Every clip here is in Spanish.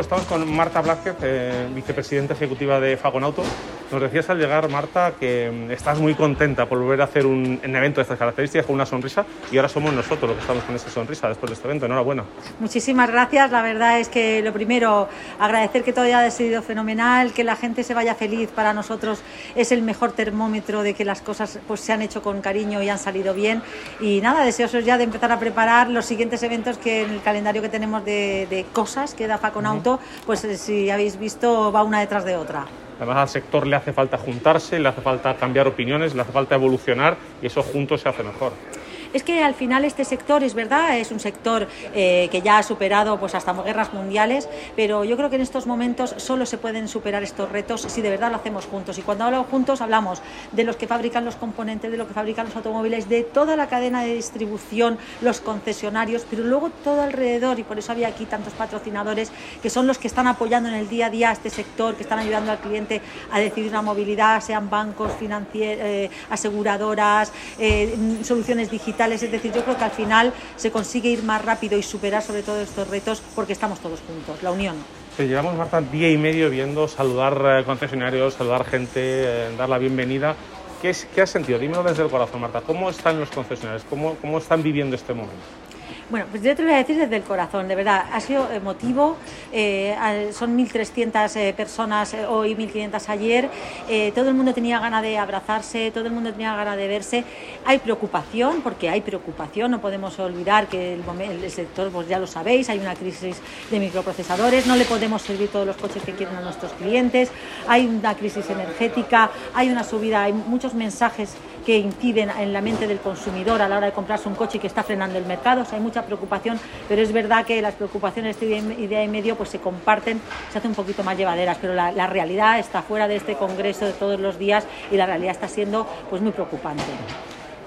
Estamos con Marta Blázquez, eh, vicepresidenta ejecutiva de Fagonauto. Nos decías al llegar, Marta, que mm, estás muy contenta por volver a hacer un, un evento de estas características con una sonrisa y ahora somos nosotros los que estamos con esa sonrisa después de este evento. Enhorabuena. Muchísimas gracias. La verdad es que lo primero, agradecer que todo haya sido fenomenal, que la gente se vaya feliz. Para nosotros es el mejor termómetro de que las cosas pues, se han hecho con cariño y han salido bien. Y nada, deseosos ya de empezar a preparar los siguientes eventos que en el calendario que tenemos de, de cosas que da Faconauto, pues eh, si habéis visto, va una detrás de otra. Además al sector le hace falta juntarse, le hace falta cambiar opiniones, le hace falta evolucionar y eso juntos se hace mejor. Es que al final este sector, es verdad, es un sector eh, que ya ha superado pues, hasta guerras mundiales, pero yo creo que en estos momentos solo se pueden superar estos retos si de verdad lo hacemos juntos. Y cuando hablamos juntos hablamos de los que fabrican los componentes, de los que fabrican los automóviles, de toda la cadena de distribución, los concesionarios, pero luego todo alrededor, y por eso había aquí tantos patrocinadores que son los que están apoyando en el día a día a este sector, que están ayudando al cliente a decidir una movilidad, sean bancos, financieros, eh, aseguradoras, eh, soluciones digitales es decir, yo creo que al final se consigue ir más rápido y superar sobre todo estos retos porque estamos todos juntos, la unión. Te llevamos, Marta, día y medio viendo saludar eh, concesionarios, saludar gente, eh, dar la bienvenida. ¿Qué, es, ¿Qué has sentido? Dímelo desde el corazón, Marta. ¿Cómo están los concesionarios? ¿Cómo, cómo están viviendo este momento? Bueno, pues yo te lo voy a decir desde el corazón, de verdad, ha sido emotivo, eh, son 1.300 eh, personas eh, hoy, 1.500 ayer, eh, todo el mundo tenía ganas de abrazarse, todo el mundo tenía ganas de verse, hay preocupación, porque hay preocupación, no podemos olvidar que el, sector, pues ya lo sabéis, hay una crisis de microprocesadores, no le podemos servir todos los coches que quieren a nuestros clientes, hay una crisis energética, hay una subida, hay muchos mensajes que inciden en la mente del consumidor a la hora de comprarse un coche y que está frenando el mercado. Hay mucha preocupación, pero es verdad que las preocupaciones de este idea y medio pues se comparten, se hacen un poquito más llevaderas, pero la, realidad está fuera de este congreso de todos los días y la realidad está siendo pues muy preocupante.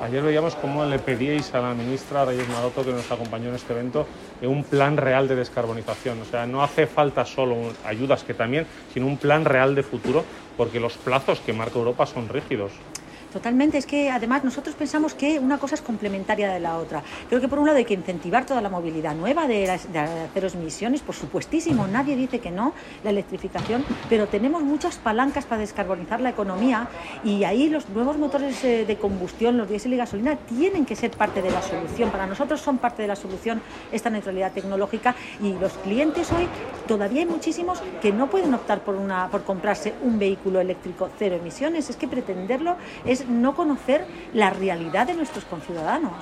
Ayer veíamos cómo le pedíais a la ministra Reyes Maroto, que nos acompañó en este evento, eh, un plan real de descarbonización. O sea, no hace falta solo ayudas, que también, sino un plan real de futuro, porque los plazos que marca Europa son rígidos. Totalmente, es que además nosotros pensamos que una cosa es complementaria de la otra. Creo que por un lado hay que incentivar toda la movilidad nueva de, las, cero emisiones, por supuestísimo, nadie dice que no, la electrificación, pero tenemos muchas palancas para descarbonizar la economía y ahí los nuevos motores eh, de combustión, los diésel y gasolina, tienen que ser parte de la solución. Para nosotros son parte de la solución esta neutralidad tecnológica y los clientes hoy todavía hay muchísimos que no pueden optar por, una, por comprarse un vehículo eléctrico cero emisiones. Es que pretenderlo es no conocer la realidad de nuestros conciudadanos.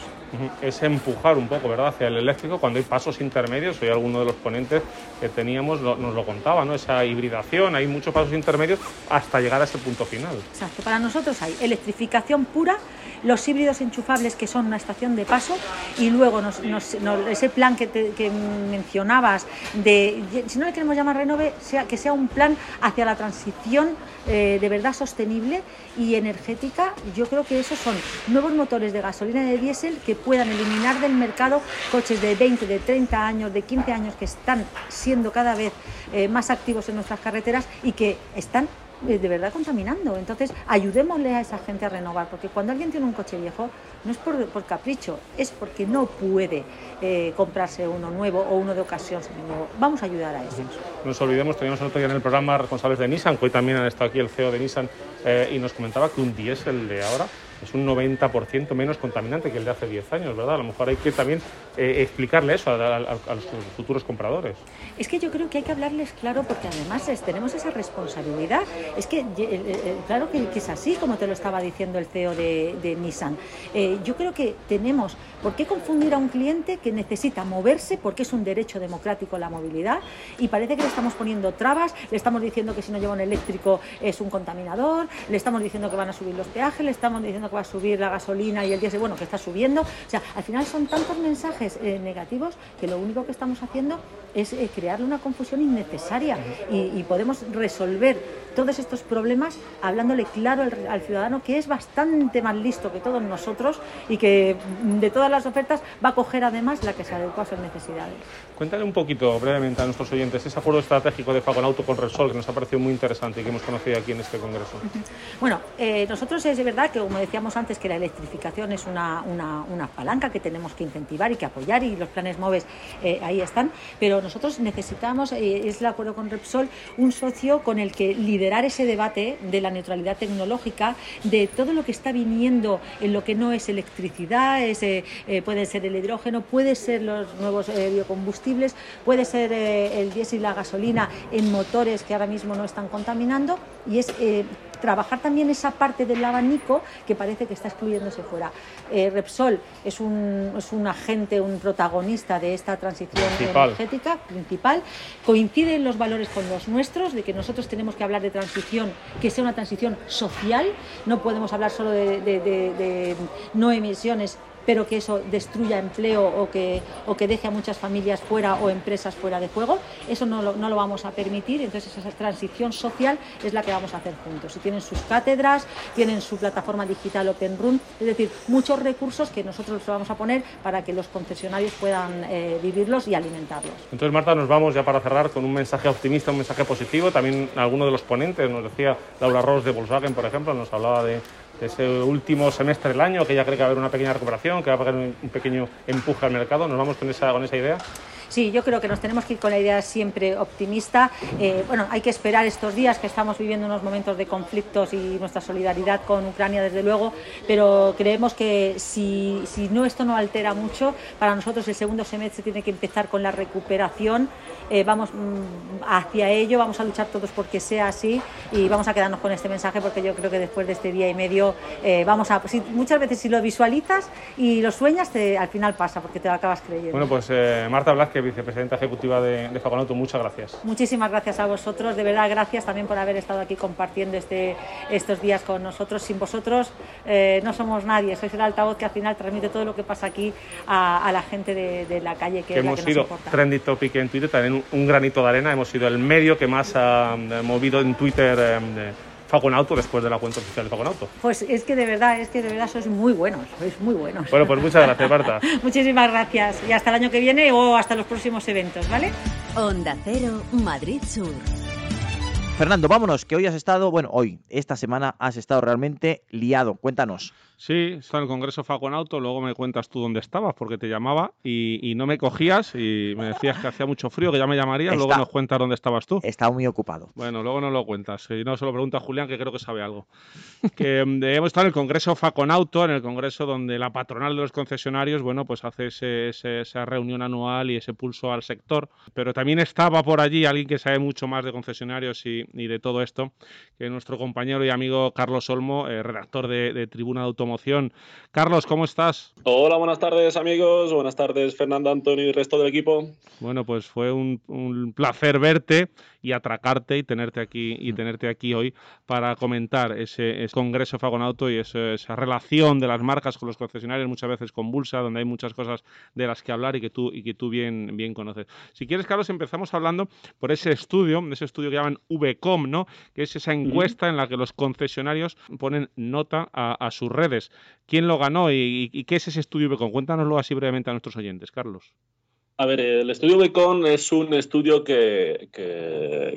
Es empujar un poco, ¿verdad?, hacia el eléctrico cuando hay pasos intermedios. Hoy alguno de los ponentes que teníamos nos lo contaba, ¿no? Esa hibridación, hay muchos pasos intermedios hasta llegar a ese punto final. Exacto. Para nosotros hay electrificación pura, los híbridos enchufables que son una estación de paso y luego nos- nos- nos- ese plan que, te- que mencionabas de, si no le queremos llamar renove, sea, que sea un plan hacia la transición eh, de verdad sostenible y energética. Yo creo que esos son nuevos motores de gasolina y de diésel que puedan eliminar del mercado coches de 20, de 30 años, de 15 años que están siendo cada vez eh, más activos en nuestras carreteras y que están de verdad contaminando. Entonces, ayudémosle a esa gente a renovar, porque cuando alguien tiene un coche viejo, no es por, por capricho, es porque no puede eh, comprarse uno nuevo o uno de ocasión seminuevo. Vamos a ayudar a eso. No nos olvidemos, teníamos otro día en el programa responsables de Nissan, que hoy también han estado aquí el CEO de Nissan, eh, y nos comentaba que un diésel de ahora es un 90% menos contaminante que el de hace 10 años, ¿verdad? A lo mejor hay que también eh, explicarle eso a los futuros compradores. Es que yo creo que hay que hablarles claro porque además tenemos esa responsabilidad. Es que eh, eh, claro que, es así, como te lo estaba diciendo el CEO de, Nissan. Eh, yo creo que tenemos, ¿por qué confundir a un cliente que necesita moverse porque es un derecho democrático la movilidad? Y parece que le estamos poniendo trabas, le estamos diciendo que si no lleva un eléctrico es un contaminador, le estamos diciendo que van a subir los peajes, le estamos diciendo que pueda subir la gasolina y el diésel, bueno, que está subiendo. O sea, al final son tantos mensajes eh, negativos que lo único que estamos haciendo es eh, crearle una confusión innecesaria y, podemos resolver todos estos problemas hablándole claro al, ciudadano que es bastante más listo que todos nosotros y que de todas las ofertas va a coger además la que se adecua a sus necesidades. Cuéntale un poquito brevemente a nuestros oyentes ese acuerdo estratégico de Fagonauto con Repsol que nos ha parecido muy interesante y que hemos conocido aquí en este congreso. Bueno, eh, nosotros es de verdad que como decíamos antes que la electrificación es una, una, palanca que tenemos que incentivar y que apoyar y los planes MOVES eh, ahí están, pero nosotros necesitamos, eh, es el acuerdo con Repsol, un socio con el que liderar ese debate de la neutralidad tecnológica, de todo lo que está viniendo en lo que no es electricidad, puede ser el hidrógeno, puede ser los nuevos biocombustibles, puede ser el diésel y la gasolina en motores que ahora mismo no están contaminando y es trabajar también esa parte del abanico que parece que está excluyéndose fuera. Eh, Repsol es un, es un agente, un protagonista de esta transición energética principal. Coinciden los valores con los nuestros, de que nosotros tenemos que hablar de transición, que sea una transición social. No podemos hablar solo de no emisiones pero que eso destruya empleo o que, o que deje a muchas familias fuera o empresas fuera de juego. Eso no lo, no lo vamos a permitir, entonces esa transición social es la que vamos a hacer juntos. Y tienen sus cátedras, tienen su plataforma digital Open Room, es decir, muchos recursos que nosotros los vamos a poner para que los concesionarios puedan eh, vivirlos y alimentarlos. Entonces, Marta, nos vamos ya para cerrar con un mensaje optimista, un mensaje positivo. También alguno de los ponentes, nos decía Laura Ross de Volkswagen, por ejemplo, nos hablaba de ese último semestre del año, que ya cree que va a haber una pequeña recuperación, que va a haber un pequeño empuje al mercado. ¿Nos vamos con esa, con esa idea? Sí, yo creo que nos tenemos que ir con la idea siempre optimista. Eh, bueno, hay que esperar estos días que estamos viviendo unos momentos de conflictos y nuestra solidaridad con Ucrania, desde luego, pero creemos que si, no esto no altera mucho, para nosotros el segundo semestre tiene que empezar con la recuperación. Eh, vamos mm, hacia ello, vamos a luchar todos porque sea así y vamos a quedarnos con este mensaje porque yo creo que después de este día y medio eh, vamos a... muchas veces si lo visualizas y lo sueñas, al final pasa porque te lo acabas creyendo. Bueno, pues Marta Blasque, vicepresidenta ejecutiva de, de muchas gracias. Muchísimas gracias a vosotros, de verdad gracias también por haber estado aquí compartiendo este, estos días con nosotros. Sin vosotros eh, no somos nadie, sois el altavoz que al final transmite todo lo que pasa aquí a, la gente de, la calle que, hemos sido trendy topic en Twitter, también un, granito de arena, hemos sido el medio que más ha movido en Twitter. Eh, Fagonauto después de la cuenta oficial de Fagonauto. Pues es que de verdad, es que de verdad sois muy buenos, sois muy buenos. Bueno, pues muchas gracias, Marta. Muchísimas gracias y hasta el año que viene o hasta los próximos eventos, ¿vale? Onda Cero, Madrid Sur. Fernando, vámonos, que hoy has estado, bueno, hoy, esta semana has estado realmente liado. Cuéntanos. Sí, está en el Congreso Faconauto, luego me cuentas tú dónde estabas, porque te llamaba y, no me cogías y me decías que hacía mucho frío, que ya me llamarías, luego nos cuentas dónde estabas tú. Estaba muy ocupado. Bueno, luego no lo cuentas, y no se lo pregunta a Julián, que creo que sabe algo. que mm, hemos estado en el Congreso Faconauto, en el Congreso donde la patronal de los concesionarios, bueno, pues hace esa reunión anual y ese pulso al sector, pero también estaba por allí alguien que sabe mucho más de concesionarios y, de todo esto, que es nuestro compañero y amigo Carlos Olmo, eh, redactor de, de Tribuna de Carlos, ¿cómo estás? Hola, buenas tardes amigos, buenas tardes Fernando, Antonio y el resto del equipo. Bueno, pues fue un, un placer verte y atracarte y tenerte aquí y tenerte aquí hoy para comentar ese, congreso Fagonauto y esa relación de las marcas con los concesionarios muchas veces convulsa, donde hay muchas cosas de las que hablar y que tú y que tú bien bien conoces. Si quieres, Carlos, empezamos hablando por ese estudio, ese estudio que llaman VCOM, ¿no? Que es esa encuesta en la que los concesionarios ponen nota a, sus redes. ¿Quién lo ganó y, y, qué es ese estudio VCOM? Cuéntanoslo así brevemente a nuestros oyentes, Carlos. A ver, el estudio Becon es un estudio que,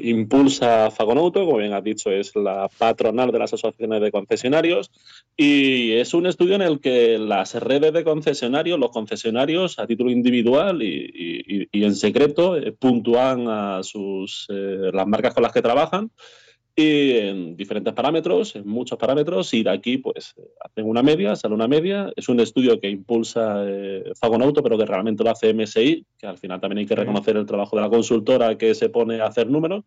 impulsa Fagonauto, como bien has dicho, es la patronal de las asociaciones de concesionarios, y es un estudio en el que las redes de concesionarios, los concesionarios a título individual y, en secreto, eh, puntúan a sus, eh, las marcas con las que trabajan y en diferentes parámetros, en muchos parámetros, y de aquí pues hacen una media, sale una media. Es un estudio que impulsa eh, Fagonauto, pero que realmente lo hace MSI, que al final también hay que reconocer el trabajo de la consultora que se pone a hacer números.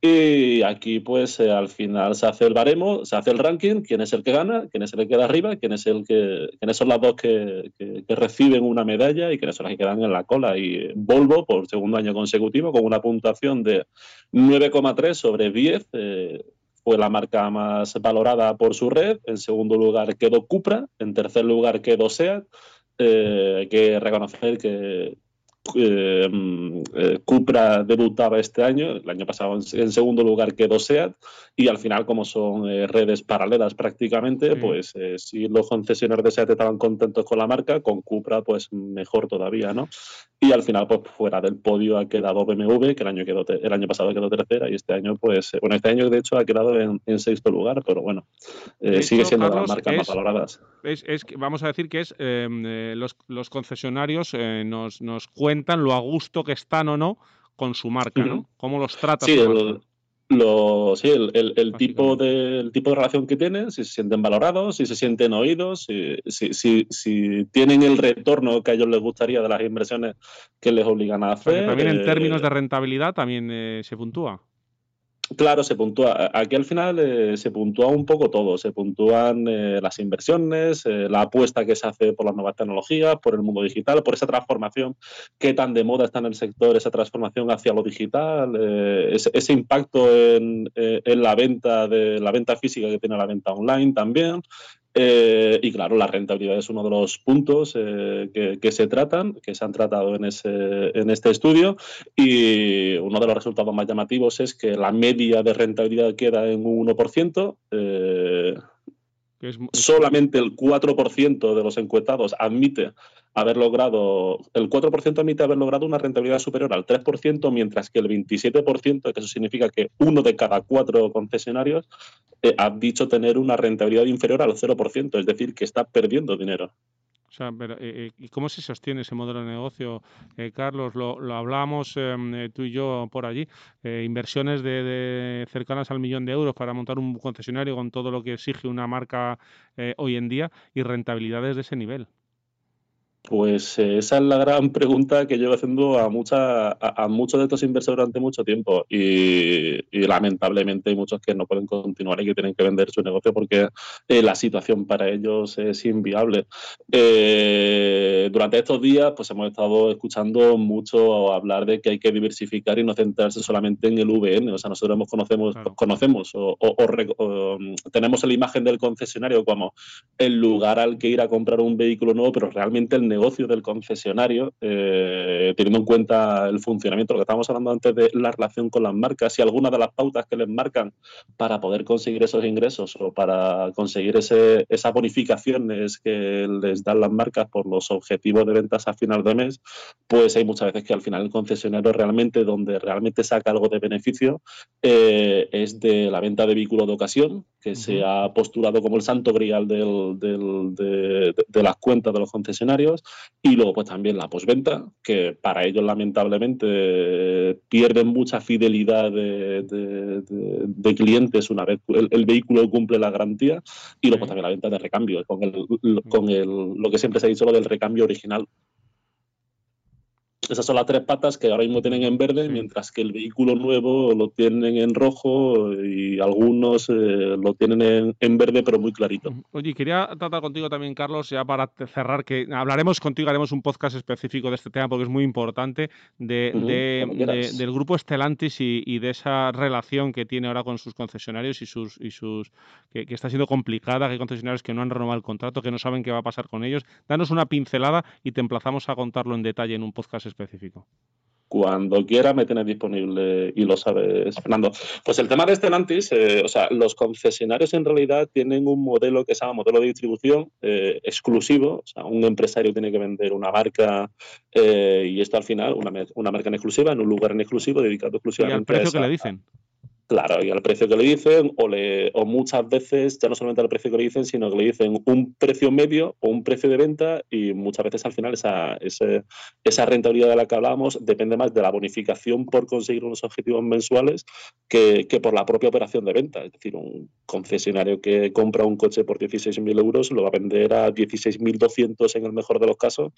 Y aquí, pues, eh, al final se hace el baremo, se hace el ranking, quién es el que gana, quién es el que queda arriba, quién es el que, quiénes son las dos que, reciben una medalla y quiénes son las que quedan en la cola. Y Volvo, por segundo año consecutivo, con una puntuación de 9,3 sobre 10, eh, fue la marca más valorada por su red. En segundo lugar quedó Cupra. En tercer lugar quedó SEAT. Eh, hay que reconocer que eh, eh, Cupra debutaba este año, el año pasado en, segundo lugar quedó SEAT y al final como son eh, redes paralelas prácticamente, pues si los concesionarios de SEAT estaban contentos con la marca, con Cupra pues mejor todavía, ¿no? Y al final pues fuera del podio ha quedado BMW, que el año, quedó el año pasado quedó tercera y este año pues, bueno, este año de hecho ha quedado en, sexto lugar, pero bueno, sigue siendo la marca más valoradas. Es, vamos a decir que es los, los, concesionarios nos, nos cuentan lo a gusto que están o no con su marca, ¿no? ¿Cómo los trata sí, el, Lo, sí, el, tipo de, tipo de relación que tienen, si se sienten valorados, si se sienten oídos, si, si, si, tienen el retorno que a ellos les gustaría de las inversiones que les obligan a hacer. también en términos de rentabilidad también eh, se puntúa. Claro, se puntúa. Aquí al final eh, se puntúa un poco todo. Se puntúan eh, las inversiones, eh, la apuesta que se hace por las nuevas tecnologías, por el mundo digital, por esa transformación que tan de moda está en el sector, esa transformación hacia lo digital, ese, ese, impacto en, en, la venta de la venta física que tiene la venta online también. Eh, y claro, la rentabilidad es uno de los puntos eh, que, se tratan, que se han tratado en, ese, en este estudio. Y uno de los resultados más llamativos es que la media de rentabilidad queda en un 1%. Eh, solamente el 4% de los encuestados admite haber logrado, el 4% admite haber logrado una rentabilidad superior al 3%, mientras que el 27%, que eso significa que uno de cada cuatro concesionarios, eh, ha dicho tener una rentabilidad inferior al 0%, es decir, que está perdiendo dinero. O sea, pero, eh, eh, ¿y cómo se sostiene ese modelo de negocio, Carlos? Lo, lo hablábamos em, tú y yo por allí. inversiones de, cercanas al millón de euros para montar un concesionario con todo lo que exige una marca hoy en día y rentabilidades de ese nivel. Pues eh, esa es la gran pregunta que llevo haciendo a, mucha, a, muchos de estos inversores durante mucho tiempo y, lamentablemente hay muchos que no pueden continuar y que tienen que vender su negocio porque eh, la situación para ellos es inviable. Eh, durante estos días pues hemos estado escuchando mucho hablar de que hay que diversificar y no centrarse solamente en el VN. O sea, nosotros conocemos, conocemos o, tenemos la imagen del concesionario como el lugar al que ir a comprar un vehículo nuevo, pero realmente el negocio del concesionario, eh, teniendo en cuenta el funcionamiento, lo que estábamos hablando antes de la relación con las marcas y algunas de las pautas que les marcan para poder conseguir esos ingresos o para conseguir ese, esas bonificaciones que les dan las marcas por los objetivos de ventas a final de mes, pues hay muchas veces que al final el concesionario realmente donde realmente saca algo de beneficio eh, es de la venta de vehículos de ocasión, que se ha postulado como el santo grial del, de, de, las cuentas de los concesionarios y luego pues también la posventa, que para ellos lamentablemente pierden mucha fidelidad de, clientes una vez el, vehículo cumple la garantía. Y luego también la venta de recambio, con, el, con el, lo que siempre se ha dicho lo del recambio original. Esas son las tres patas que ahora mismo tienen en verde, mientras que el vehículo nuevo lo tienen en rojo y algunos eh, lo tienen en, verde, pero muy clarito. Oye, quería tratar contigo también, Carlos, ya para cerrar, que hablaremos contigo, haremos un podcast específico de este tema porque es muy importante, de, del grupo Estelantis y, de esa relación que tiene ahora con sus concesionarios y sus, y sus que, que está siendo complicada, que hay concesionarios que no han renovado el contrato, que no saben qué va a pasar con ellos. Danos una pincelada y te emplazamos a contarlo en detalle en un podcast específico específico? Cuando quiera me tienes disponible y lo sabes, Fernando. Pues el tema de Stellantis, eh, o sea, los concesionarios en realidad tienen un modelo que se llama modelo de distribución eh, exclusivo. O sea, un empresario tiene que vender una marca eh, y esto al final, una, una, marca en exclusiva, en un lugar en exclusivo, dedicado exclusivamente ¿Y al precio que le dicen? Claro, y al precio que le dicen, o, muchas veces, ya no solamente al precio que le dicen, sino que le dicen un precio medio o un precio de venta, y muchas veces al final esa, esa rentabilidad de la que hablábamos depende más de la bonificación por conseguir unos objetivos mensuales que, por la propia operación de venta. Es decir, un concesionario que compra un coche por 16.000 euros lo va a vender a 16.200 en el mejor de los casos,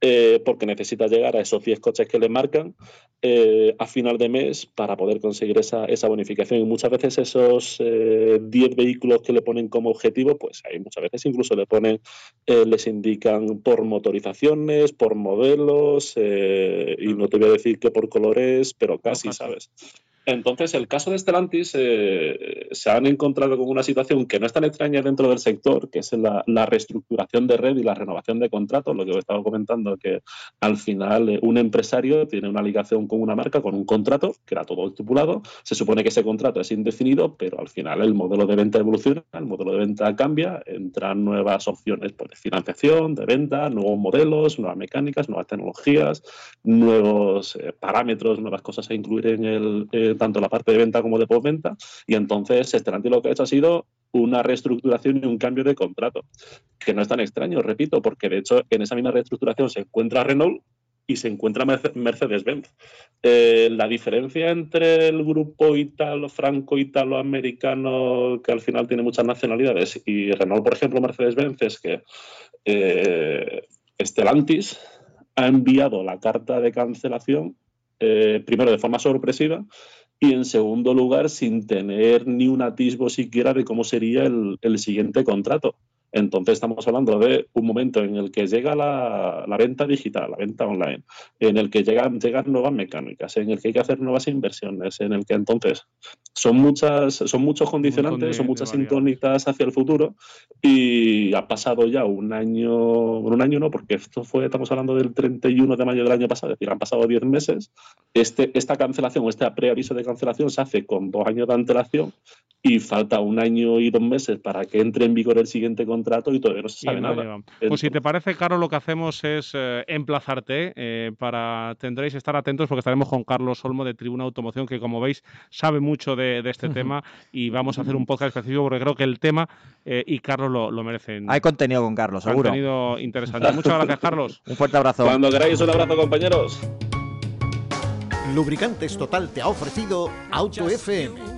eh, porque necesita llegar a esos 10 coches que le marcan eh, a final de mes para poder conseguir esa, esa bonificación y muchas veces esos 10 eh, vehículos que le ponen como objetivo, pues hay muchas veces incluso le ponen, eh, les indican por motorizaciones, por modelos, eh, y no te voy a decir que por colores, pero casi, ¿sabes? Entonces, el caso de Stellantis eh, se han encontrado con una situación que no es tan extraña dentro del sector, que es la, reestructuración de red y la renovación de contratos, lo que os estaba comentando, que al final eh, un empresario tiene una ligación con una marca, con un contrato, que era todo estipulado, se supone que ese contrato es indefinido, pero al final el modelo de venta evoluciona, el modelo de venta cambia, entran nuevas opciones pues, de financiación, de venta, nuevos modelos, nuevas mecánicas, nuevas tecnologías, nuevos eh, parámetros, nuevas cosas a incluir en el, tanto la parte de venta como de postventa. Y entonces Stellantis lo que ha hecho ha sido una reestructuración y un cambio de contrato, que no es tan extraño, repito, porque de hecho en esa misma reestructuración se encuentra Renault y se encuentra Mercedes-Benz. Eh, la diferencia entre el grupo italo, franco-italo-americano, que al final tiene muchas nacionalidades, y Renault, por ejemplo, Mercedes-Benz, es que eh, Stellantis ha enviado la carta de cancelación, eh, primero de forma sorpresiva, y en segundo lugar sin tener ni un atisbo siquiera de cómo sería el siguiente contrato. Entonces estamos hablando de un momento en el que llega la, venta digital, la venta online, en el que llegan, llegan nuevas mecánicas, en el que hay que hacer nuevas inversiones, en el que entonces son muchas, son muchos condicionantes, son muchas incógnitas hacia el futuro y ha pasado ya un año, un año no, porque esto fue, estamos hablando del 31 de mayo del año pasado, es decir, han pasado 10 meses. Este, esta cancelación o este preaviso de cancelación se hace con dos años de antelación y falta un año y dos meses para que entre en vigor el siguiente contrato y todavía no se sabe nada. Pues si te parece, Caro, lo que hacemos es eh, emplazarte eh, para tendréis estar atentos porque estaremos con Carlos Olmo de Tribuna Automoción, que como veis sabe mucho de, este tema y vamos a hacer un podcast específico porque creo que el tema eh, y Carlos lo, merecen. Hay contenido con Carlos, seguro. Contenido interesante. Muchas gracias, Carlos. un fuerte abrazo. Cuando queráis, un abrazo, compañeros. Lubricantes Total te ha ofrecido Auto FM